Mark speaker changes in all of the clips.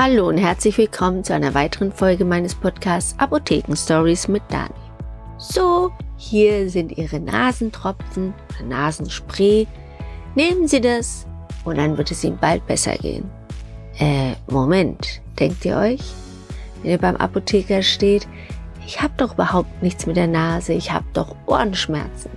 Speaker 1: Hallo und herzlich willkommen zu einer weiteren Folge meines Podcasts Apotheken Stories mit Dani. So, hier sind Ihre Nasentropfen oder Nasenspray. Nehmen Sie das und dann wird es Ihnen bald besser gehen. Äh, Moment, denkt ihr euch? Wenn ihr beim Apotheker steht, ich habe doch überhaupt nichts mit der Nase, ich habe doch Ohrenschmerzen.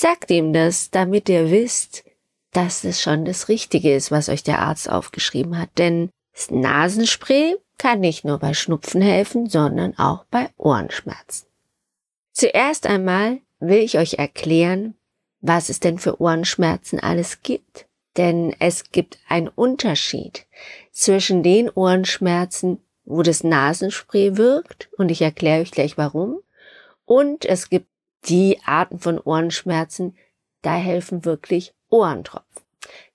Speaker 1: Sagt ihm das, damit ihr wisst, dass es schon das Richtige ist, was euch der Arzt aufgeschrieben hat. Denn das Nasenspray kann nicht nur bei Schnupfen helfen, sondern auch bei Ohrenschmerzen. Zuerst einmal will ich euch erklären, was es denn für Ohrenschmerzen alles gibt. Denn es gibt einen Unterschied zwischen den Ohrenschmerzen, wo das Nasenspray wirkt, und ich erkläre euch gleich warum, und es gibt die Arten von Ohrenschmerzen, da helfen wirklich Ohrentropfen.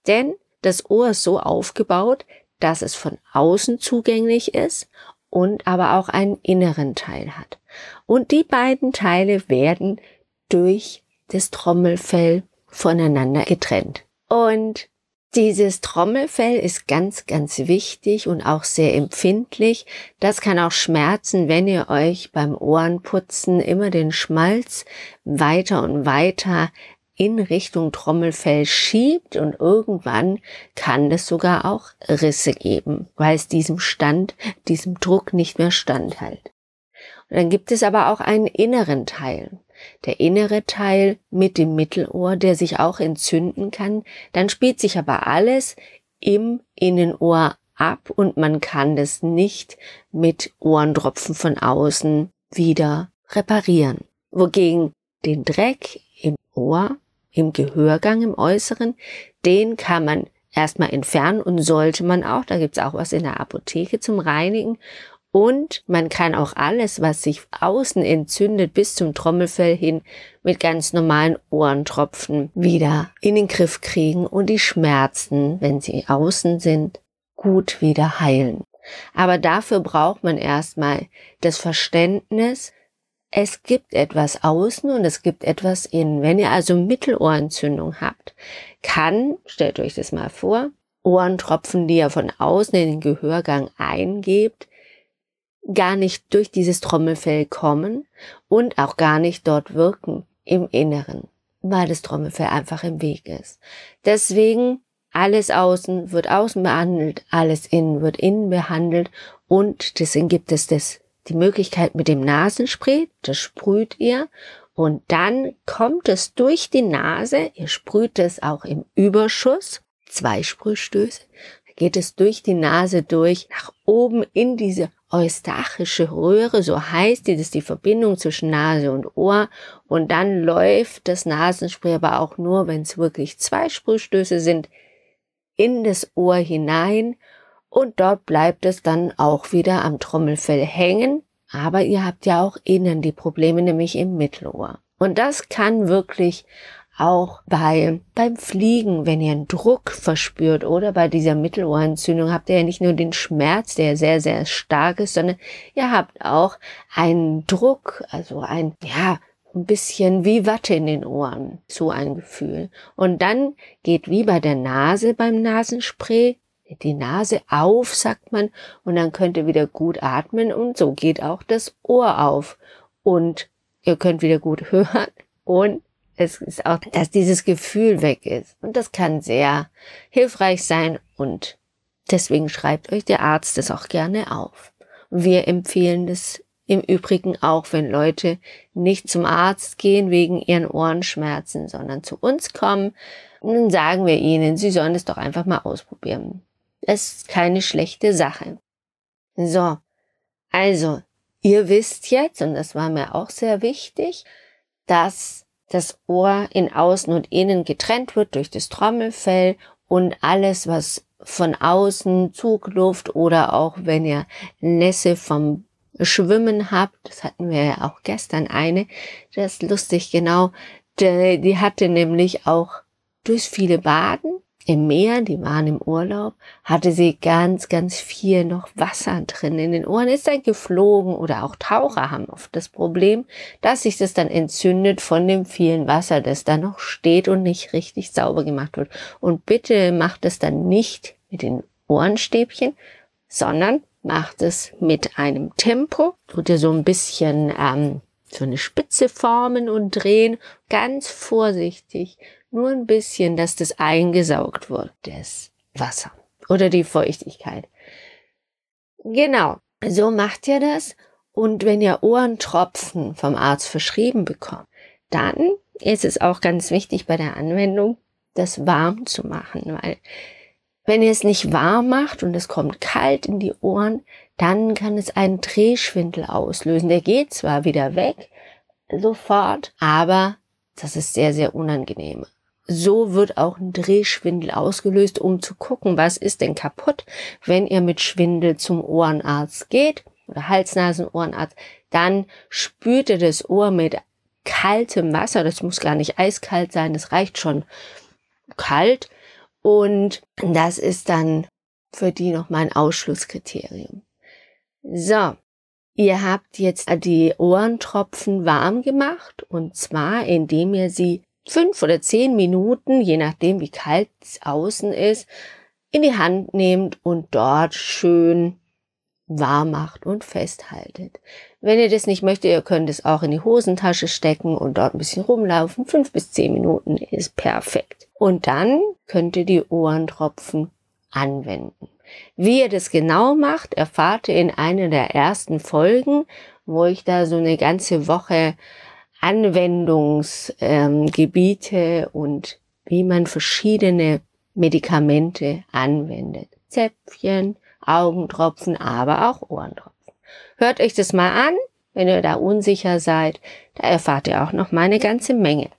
Speaker 1: Denn das Ohr ist so aufgebaut, dass es von außen zugänglich ist und aber auch einen inneren Teil hat. Und die beiden Teile werden durch das Trommelfell voneinander getrennt. Und dieses Trommelfell ist ganz, ganz wichtig und auch sehr empfindlich. Das kann auch schmerzen, wenn ihr euch beim Ohrenputzen immer den Schmalz weiter und weiter in Richtung Trommelfell schiebt und irgendwann kann es sogar auch Risse geben, weil es diesem Stand, diesem Druck nicht mehr standhält. Und dann gibt es aber auch einen inneren Teil der innere Teil mit dem Mittelohr, der sich auch entzünden kann. Dann spielt sich aber alles im Innenohr ab und man kann das nicht mit Ohrentropfen von außen wieder reparieren. Wogegen den Dreck im Ohr, im Gehörgang im Äußeren, den kann man erstmal entfernen und sollte man auch, da gibt's auch was in der Apotheke zum Reinigen und man kann auch alles, was sich außen entzündet, bis zum Trommelfell hin, mit ganz normalen Ohrentropfen wieder in den Griff kriegen und die Schmerzen, wenn sie außen sind, gut wieder heilen. Aber dafür braucht man erstmal das Verständnis, es gibt etwas außen und es gibt etwas innen. Wenn ihr also Mittelohrentzündung habt, kann, stellt euch das mal vor, Ohrentropfen, die ihr von außen in den Gehörgang eingebt, gar nicht durch dieses Trommelfell kommen und auch gar nicht dort wirken im Inneren, weil das Trommelfell einfach im Weg ist. Deswegen alles außen wird außen behandelt, alles innen wird innen behandelt und deswegen gibt es das, die Möglichkeit mit dem Nasenspray, das sprüht ihr und dann kommt es durch die Nase, ihr sprüht es auch im Überschuss, zwei Sprühstöße, geht es durch die Nase durch, nach oben in diese eustachische Röhre, so heißt die, das ist die Verbindung zwischen Nase und Ohr. Und dann läuft das Nasenspray aber auch nur, wenn es wirklich zwei Sprühstöße sind, in das Ohr hinein. Und dort bleibt es dann auch wieder am Trommelfell hängen. Aber ihr habt ja auch innen die Probleme, nämlich im Mittelohr. Und das kann wirklich auch bei, beim Fliegen, wenn ihr einen Druck verspürt oder bei dieser Mittelohrentzündung habt ihr ja nicht nur den Schmerz, der sehr, sehr stark ist, sondern ihr habt auch einen Druck, also ein, ja, ein bisschen wie Watte in den Ohren, so ein Gefühl. Und dann geht wie bei der Nase beim Nasenspray die Nase auf, sagt man, und dann könnt ihr wieder gut atmen und so geht auch das Ohr auf und ihr könnt wieder gut hören und es ist auch, dass dieses Gefühl weg ist. Und das kann sehr hilfreich sein und deswegen schreibt euch der Arzt das auch gerne auf. Wir empfehlen das im Übrigen auch, wenn Leute nicht zum Arzt gehen wegen ihren Ohrenschmerzen, sondern zu uns kommen, dann sagen wir ihnen, sie sollen es doch einfach mal ausprobieren. Das ist keine schlechte Sache. So. Also, ihr wisst jetzt, und das war mir auch sehr wichtig, dass das Ohr in Außen und Innen getrennt wird durch das Trommelfell und alles, was von außen Zugluft oder auch wenn ihr Nässe vom Schwimmen habt, das hatten wir ja auch gestern eine, das ist lustig, genau, die, die hatte nämlich auch durch viele Baden im Meer, die waren im Urlaub, hatte sie ganz, ganz viel noch Wasser drin in den Ohren, ist dann geflogen oder auch Taucher haben oft das Problem, dass sich das dann entzündet von dem vielen Wasser, das da noch steht und nicht richtig sauber gemacht wird. Und bitte macht es dann nicht mit den Ohrenstäbchen, sondern macht es mit einem Tempo, tut ihr so ein bisschen ähm, so eine Spitze formen und drehen, ganz vorsichtig nur ein bisschen, dass das eingesaugt wird, das Wasser oder die Feuchtigkeit. Genau, so macht ihr das. Und wenn ihr Ohrentropfen vom Arzt verschrieben bekommt, dann ist es auch ganz wichtig bei der Anwendung, das warm zu machen, weil wenn ihr es nicht warm macht und es kommt kalt in die Ohren, dann kann es einen Drehschwindel auslösen. Der geht zwar wieder weg, sofort, aber das ist sehr, sehr unangenehm so wird auch ein Drehschwindel ausgelöst, um zu gucken, was ist denn kaputt, wenn ihr mit Schwindel zum Ohrenarzt geht oder Hals-Nasen-Ohrenarzt, dann spürt ihr das Ohr mit kaltem Wasser, das muss gar nicht eiskalt sein, das reicht schon kalt. Und das ist dann für die noch mein Ausschlusskriterium. So, ihr habt jetzt die Ohrentropfen warm gemacht und zwar indem ihr sie fünf oder zehn Minuten, je nachdem wie kalt es außen ist, in die Hand nehmt und dort schön warm macht und festhaltet. Wenn ihr das nicht möchtet, ihr könnt es auch in die Hosentasche stecken und dort ein bisschen rumlaufen. Fünf bis zehn Minuten ist perfekt. Und dann könnt ihr die Ohrentropfen anwenden. Wie ihr das genau macht, erfahrt ihr in einer der ersten Folgen, wo ich da so eine ganze Woche Anwendungsgebiete und wie man verschiedene Medikamente anwendet. Zäpfchen, Augentropfen, aber auch Ohrentropfen. Hört euch das mal an, wenn ihr da unsicher seid. Da erfahrt ihr auch noch mal eine ganze Menge.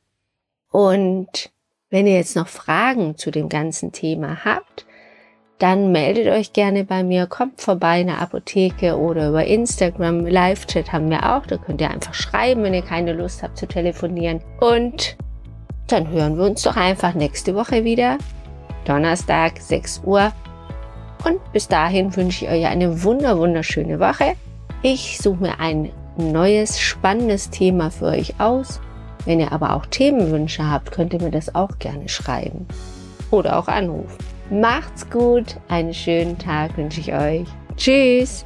Speaker 1: Und wenn ihr jetzt noch Fragen zu dem ganzen Thema habt, dann meldet euch gerne bei mir, kommt vorbei in der Apotheke oder über Instagram. Live-Chat haben wir auch. Da könnt ihr einfach schreiben, wenn ihr keine Lust habt zu telefonieren. Und dann hören wir uns doch einfach nächste Woche wieder. Donnerstag, 6 Uhr. Und bis dahin wünsche ich euch eine wunder, wunderschöne Woche. Ich suche mir ein neues, spannendes Thema für euch aus. Wenn ihr aber auch Themenwünsche habt, könnt ihr mir das auch gerne schreiben. Oder auch anrufen. Macht's gut, einen schönen Tag wünsche ich euch. Tschüss!